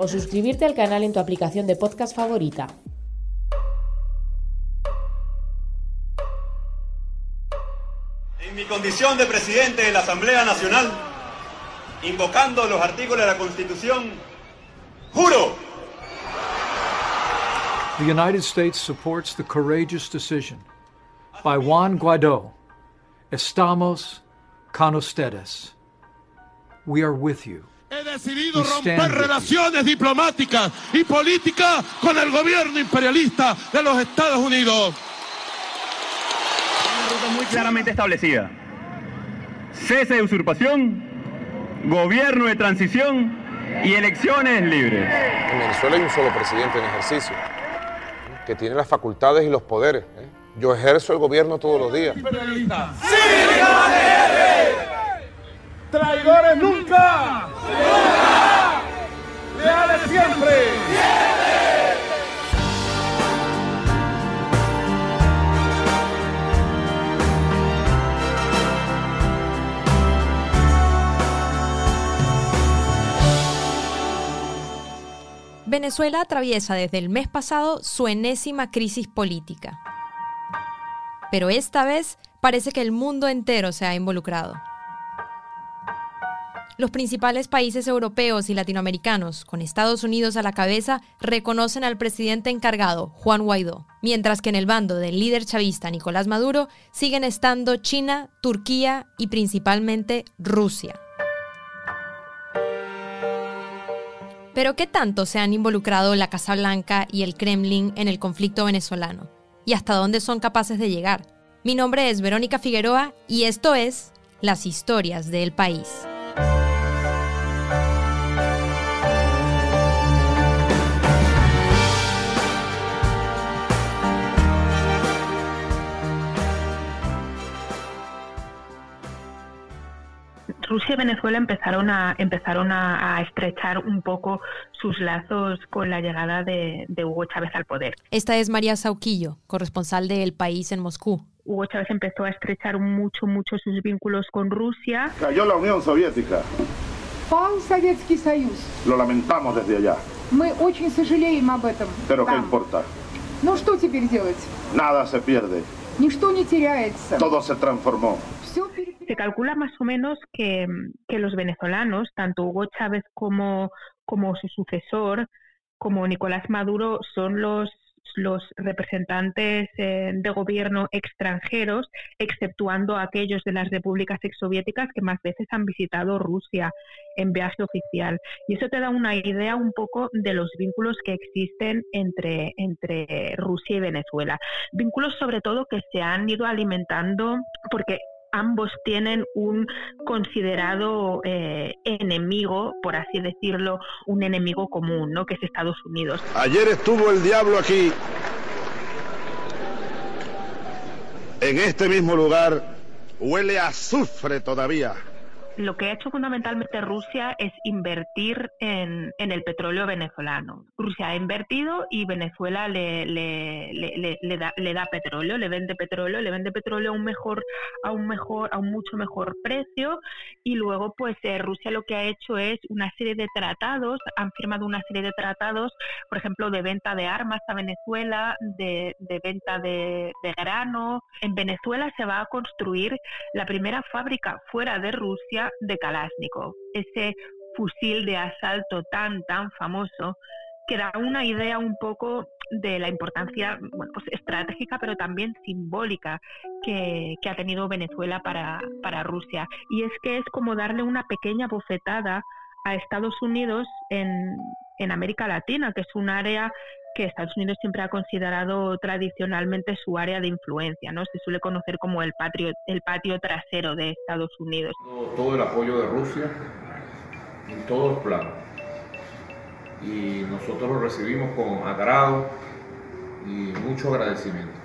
O suscribirte al canal en tu aplicación de podcast favorita. En mi condición de presidente de la Asamblea Nacional, invocando los artículos de la Constitución, juro The United States supports the courageous decision by Juan Guaido. Estamos con ustedes. We are with you. He decidido romper relaciones diplomáticas y políticas con el gobierno imperialista de los Estados Unidos. una ruta muy claramente establecida. Cese de usurpación, gobierno de transición y elecciones libres. En Venezuela hay un solo presidente en ejercicio, que tiene las facultades y los poderes. ¿eh? Yo ejerzo el gobierno todos los días. Imperialista. ¡Traidores nunca! ¡Leales siempre! Venezuela atraviesa desde el mes pasado su enésima crisis política. Pero esta vez parece que el mundo entero se ha involucrado. Los principales países europeos y latinoamericanos, con Estados Unidos a la cabeza, reconocen al presidente encargado, Juan Guaidó, mientras que en el bando del líder chavista Nicolás Maduro siguen estando China, Turquía y principalmente Rusia. Pero ¿qué tanto se han involucrado la Casa Blanca y el Kremlin en el conflicto venezolano? ¿Y hasta dónde son capaces de llegar? Mi nombre es Verónica Figueroa y esto es Las historias del país. Rusia y Venezuela empezaron a empezaron a, a, estrechar un poco sus lazos con la llegada de, de Hugo Chávez al poder. Esta es María Sauquillo, corresponsal de El País en Moscú. Hugo Chávez empezó a estrechar mucho, mucho sus vínculos con Rusia. Cayó la Unión Soviética. Lo lamentamos desde allá. Pero ¿qué importa? Nada se pierde. Todo se transformó se calcula más o menos que, que los venezolanos, tanto Hugo Chávez como, como su sucesor, como Nicolás Maduro, son los los representantes eh, de gobierno extranjeros, exceptuando aquellos de las repúblicas exsoviéticas que más veces han visitado Rusia en viaje oficial. Y eso te da una idea un poco de los vínculos que existen entre, entre Rusia y Venezuela. Vínculos sobre todo que se han ido alimentando porque ambos tienen un considerado eh, enemigo, por así decirlo, un enemigo común, ¿no? que es Estados Unidos. Ayer estuvo el diablo aquí. En este mismo lugar huele a azufre todavía. Lo que ha hecho fundamentalmente Rusia es invertir en, en el petróleo venezolano. Rusia ha invertido y Venezuela le, le, le, le- da, le da petróleo, le vende petróleo, le vende petróleo a un mejor, a un mejor, a un mucho mejor precio. Y luego, pues eh, Rusia lo que ha hecho es una serie de tratados, han firmado una serie de tratados, por ejemplo, de venta de armas a Venezuela, de, de venta de, de grano. En Venezuela se va a construir la primera fábrica fuera de Rusia de Kalashnikov, ese fusil de asalto tan, tan famoso que da una idea un poco de la importancia bueno, pues estratégica, pero también simbólica que, que ha tenido Venezuela para, para Rusia. Y es que es como darle una pequeña bofetada a Estados Unidos en, en América Latina, que es un área que Estados Unidos siempre ha considerado tradicionalmente su área de influencia, ¿no? Se suele conocer como el patio, el patio trasero de Estados Unidos. Todo el apoyo de Rusia en todos los planos. Y nosotros lo recibimos con agrado y mucho agradecimiento.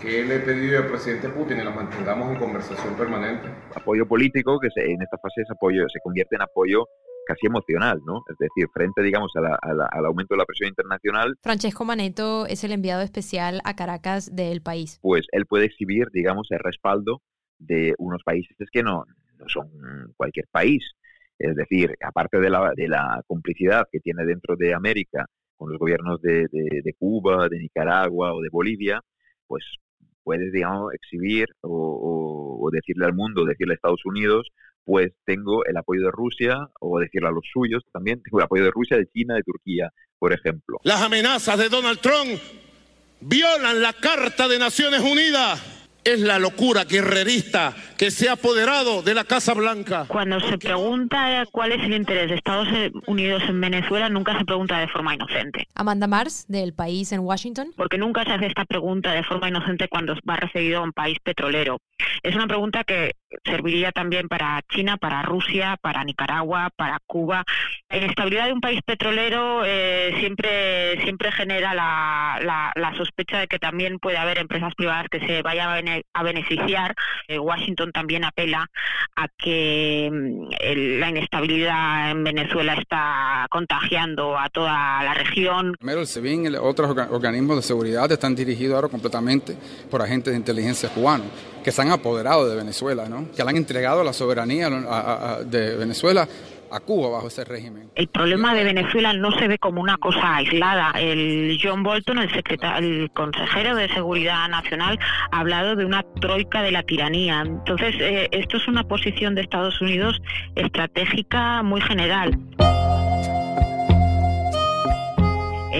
Que le he pedido al presidente Putin que nos mantengamos en conversación permanente. Apoyo político que se, en esta fase es apoyo, se convierte en apoyo casi emocional, ¿no? Es decir, frente, digamos, al aumento de la presión internacional. Francesco Maneto es el enviado especial a Caracas del país. Pues él puede exhibir, digamos, el respaldo de unos países que no, no son cualquier país. Es decir, aparte de la, de la complicidad que tiene dentro de América con los gobiernos de, de, Cuba, de Nicaragua o de Bolivia, pues puedes, digamos, exhibir o, o, decirle al mundo, decirle a Estados Unidos, pues tengo el apoyo de Rusia, o decirle a los suyos también, tengo el apoyo de Rusia, de China, de Turquía, por ejemplo. Las amenazas de Donald Trump violan la Carta de Naciones Unidas es la locura guerrerista que se ha apoderado de la Casa Blanca. Cuando se pregunta cuál es el interés de Estados Unidos en Venezuela, nunca se pregunta de forma inocente. Amanda Mars, del país en Washington. Porque nunca se hace esta pregunta de forma inocente cuando va referido a un país petrolero. Es una pregunta que serviría también para China, para Rusia, para Nicaragua, para Cuba. La inestabilidad de un país petrolero eh, siempre, siempre genera la, la, sospecha de que también puede haber empresas privadas que se vayan a, beneficiar. Eh, Washington también apela a que mm, la inestabilidad en Venezuela está contagiando a toda la región. Primero el SEBIN y otros organismos de seguridad están dirigidos ahora completamente por agentes de inteligencia cubanos que se han apoderado de Venezuela, ¿no? que le han entregado la soberanía de Venezuela a Cuba bajo ese régimen. El problema de Venezuela no se ve como una cosa aislada. El John Bolton, el, el consejero de Seguridad Nacional, ha hablado de una troika de la tiranía. Entonces, eh, esto es una posición de Estados Unidos estratégica muy general.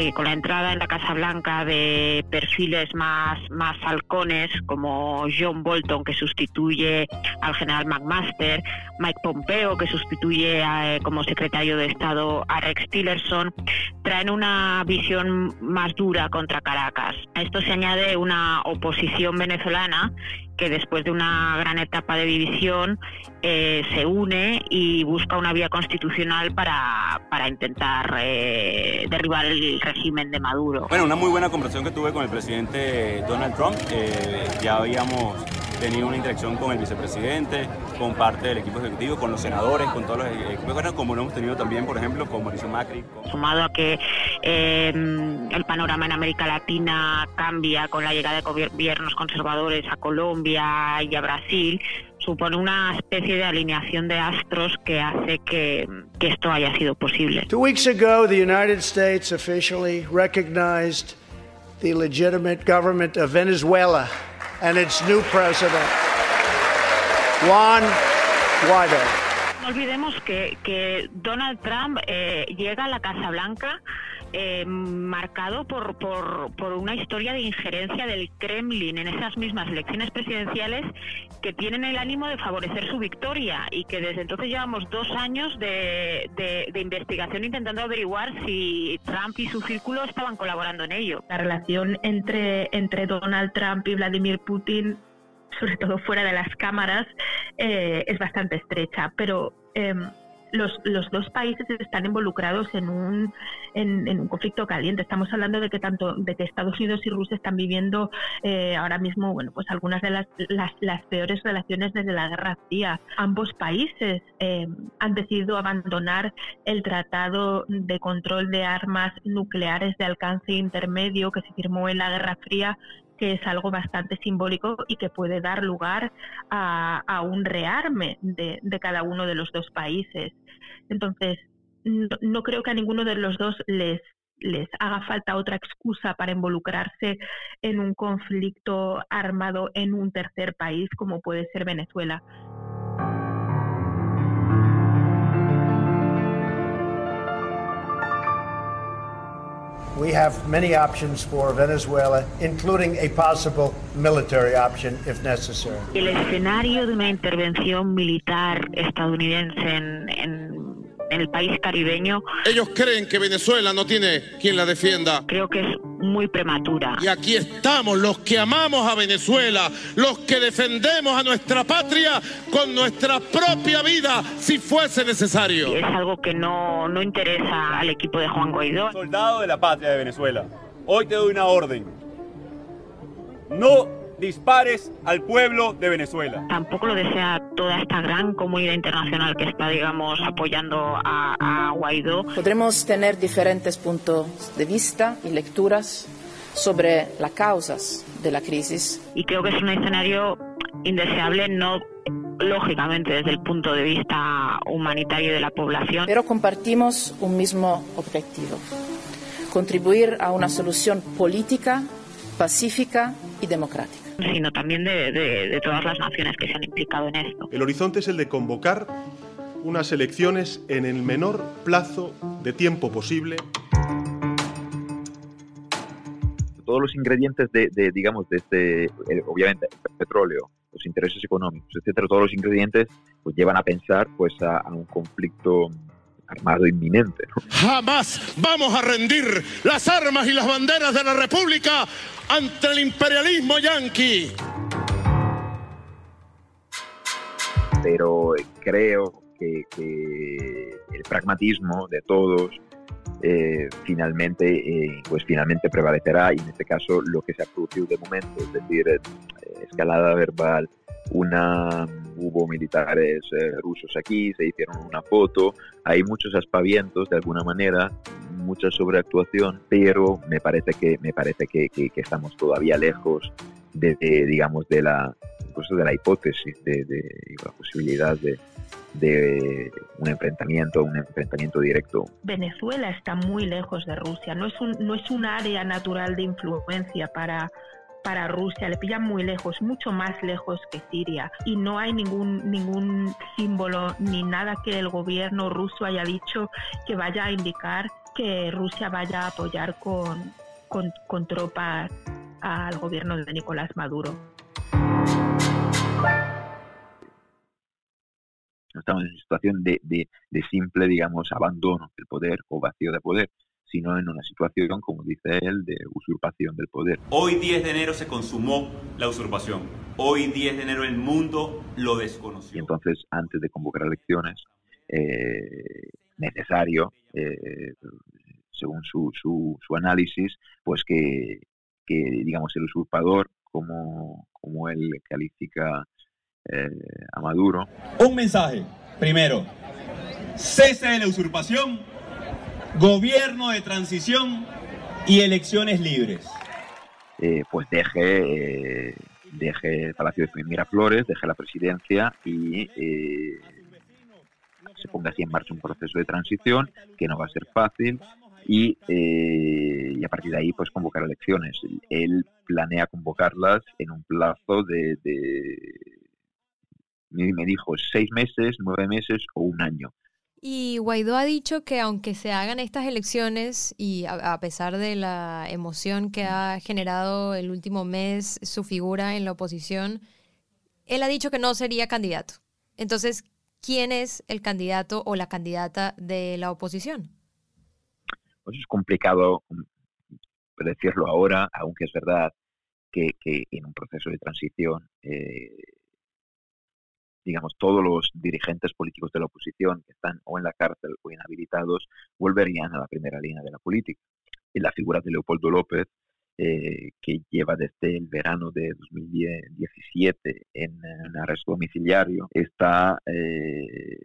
Eh, con la entrada en la Casa Blanca de perfiles más, más halcones como John Bolton que sustituye al general McMaster, Mike Pompeo que sustituye eh, como secretario de Estado a Rex Tillerson, traen una visión más dura contra Caracas. A esto se añade una oposición venezolana que después de una gran etapa de división eh, se une y busca una vía constitucional para, para intentar eh, derribar el régimen de Maduro. Bueno, una muy buena conversación que tuve con el presidente Donald Trump. Eh, ya habíamos tenido una interacción con el vicepresidente, con parte del equipo ejecutivo, con los senadores, con todos los equipos, como lo hemos tenido también, por ejemplo, con Mauricio Macri. Sumado a que el panorama en América Latina cambia con la llegada de gobiernos conservadores a Colombia y a Brasil, supone una especie de alineación de astros que hace que, que esto haya sido posible. Two weeks ago, the United States officially recognized the legitimate government of Venezuela and its new president, Juan Guaido. Olvidemos que, que Donald Trump eh, llega a la Casa Blanca eh, marcado por, por, por, una historia de injerencia del Kremlin en esas mismas elecciones presidenciales que tienen el ánimo de favorecer su victoria y que desde entonces llevamos dos años de, de, investigación intentando averiguar si Trump y su círculo estaban colaborando en ello. La relación entre, entre Donald Trump y Vladimir Putin sobre todo fuera de las cámaras, eh, es bastante estrecha, pero em, los, los dos países están involucrados en un, en, un conflicto caliente. Estamos hablando de que tanto de que Estados Unidos y Rusia están viviendo eh, ahora mismo, bueno, pues algunas de las, las, peores relaciones desde la Guerra Fría. Ambos países eh, han decidido abandonar el Tratado de Control de Armas Nucleares de Alcance Intermedio que se firmó en la Guerra Fría que es algo bastante simbólico y que puede dar lugar a, un rearme de, cada uno de los dos países. Entonces, no, creo que a ninguno de los dos les, les haga falta otra excusa para involucrarse en un conflicto armado en un tercer país como puede ser Venezuela. We have many options for Venezuela, including a possible military option if necessary. El escenario de una intervención militar estadounidense en, el país caribeño. Ellos creen que Venezuela no tiene quien la defienda. Creo que es muy prematura. Y aquí estamos los que amamos a Venezuela, los que defendemos a nuestra patria con nuestra propia vida si fuese necesario. Es algo que no, no interesa al equipo de Juan Guaidó. Soldado de la patria de Venezuela, hoy te doy una orden. No dispares al pueblo de Venezuela. Tampoco lo desea toda esta gran comunidad internacional que está, digamos, apoyando a, a Guaidó. Podremos tener diferentes puntos de vista y lecturas sobre las causas de la crisis. Y creo que es un escenario indeseable, no lógicamente desde el punto de vista humanitario de la población. Pero compartimos un mismo objetivo, contribuir a una solución política, pacífica y democrática sino también de, de, de, todas las naciones que se han implicado en esto. El horizonte es el de convocar unas elecciones en el menor plazo de tiempo posible. Todos los ingredientes de, de digamos, de este, eh, obviamente, el petróleo, los intereses económicos, etcétera, todos los ingredientes, pues llevan a pensar, pues, a, a un conflicto armado inminente. ¿no? Jamás vamos a rendir las armas y las banderas de la República ante el imperialismo yanqui. Pero creo que, que el pragmatismo de todos eh, finalmente eh, pues finalmente prevalecerá y en este caso lo que se ha producido de momento, es decir, eh, escalada verbal, una hubo militares eh, rusos aquí, se hicieron una foto, hay muchos aspavientos de alguna manera, mucha sobreactuación, pero me parece que me parece que, que, que estamos todavía lejos de, de, digamos de la incluso de la hipótesis de, de la posibilidad de, de un enfrentamiento, un enfrentamiento directo. Venezuela está muy lejos de Rusia, no es un, no es un área natural de influencia para para Rusia, le pillan muy lejos, mucho más lejos que Siria. Y no hay ningún, ningún símbolo ni nada que el gobierno ruso haya dicho que vaya a indicar que Rusia vaya a apoyar con, con, tropas al gobierno de Nicolás Maduro. Estamos en una situación de, de simple, digamos, abandono del poder o vacío de poder sino en una situación, como dice él, de usurpación del poder. Hoy 10 de enero se consumó la usurpación. Hoy 10 de enero el mundo lo desconoció. Y entonces, antes de convocar elecciones, eh, necesario, eh, según su, su, su, análisis, pues que, que, digamos, el usurpador, como, como él califica eh, a Maduro. Un mensaje, primero, cese de la usurpación gobierno de transición y elecciones libres. Eh, pues deje, eh, deje el Palacio de Miraflores, deje la presidencia y eh, se ponga así en marcha un proceso de transición que no va a ser fácil y, y a partir de ahí pues convocar elecciones. Él planea convocarlas en un plazo de, de me dijo seis meses, nueve meses o un año. Y Guaidó ha dicho que aunque se hagan estas elecciones y a, pesar de la emoción que ha generado el último mes su figura en la oposición, él ha dicho que no sería candidato. Entonces, ¿quién es el candidato o la candidata de la oposición? Pues es complicado decirlo ahora, aunque es verdad que, que en un proceso de transición eh, digamos, todos los dirigentes políticos de la oposición que están o en la cárcel o inhabilitados volverían a la primera línea de la política. Y la figura de Leopoldo López, eh, que lleva desde el verano de 2017 en, en arresto domiciliario, está eh,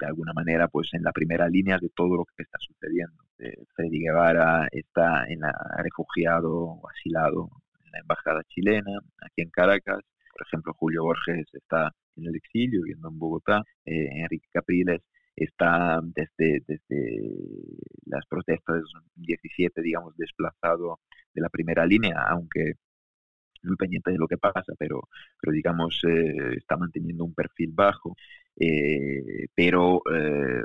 de alguna manera pues en la primera línea de todo lo que está sucediendo. Eh, Freddy Guevara está en la, refugiado o asilado en la embajada chilena, aquí en Caracas. Por ejemplo, Julio Borges está en el exilio, viviendo en Bogotá. Eh, Enrique Capriles está desde, desde las protestas de 2017, digamos, desplazado de la primera línea, aunque muy pendiente de lo que pasa, pero, pero digamos, eh, está manteniendo un perfil bajo. Eh, pero eh,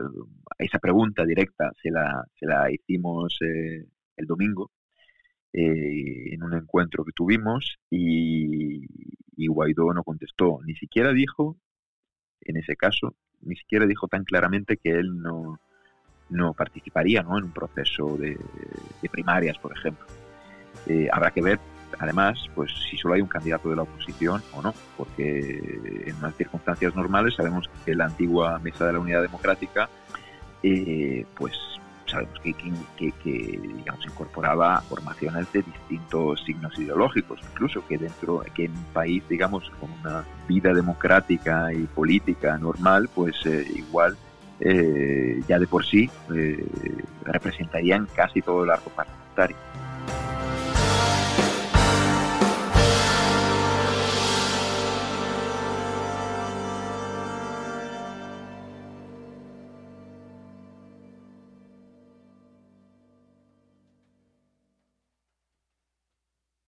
esa pregunta directa se la, se la hicimos el domingo en un encuentro que tuvimos y, Guaidó no contestó, ni siquiera dijo, en ese caso, ni siquiera dijo tan claramente que él no, no participaría ¿no? en un proceso de, de primarias, por ejemplo. Eh, habrá que ver, además, pues si solo hay un candidato de la oposición o no, porque en unas circunstancias normales sabemos que la antigua Mesa de la Unidad Democrática, eh, pues sabemos que, que, que, digamos, incorporaba formaciones de distintos signos ideológicos, incluso que dentro, que en un país, digamos, con una vida democrática y política normal, pues eh, igual eh, ya de por sí eh, representarían casi todo el arco parlamentario.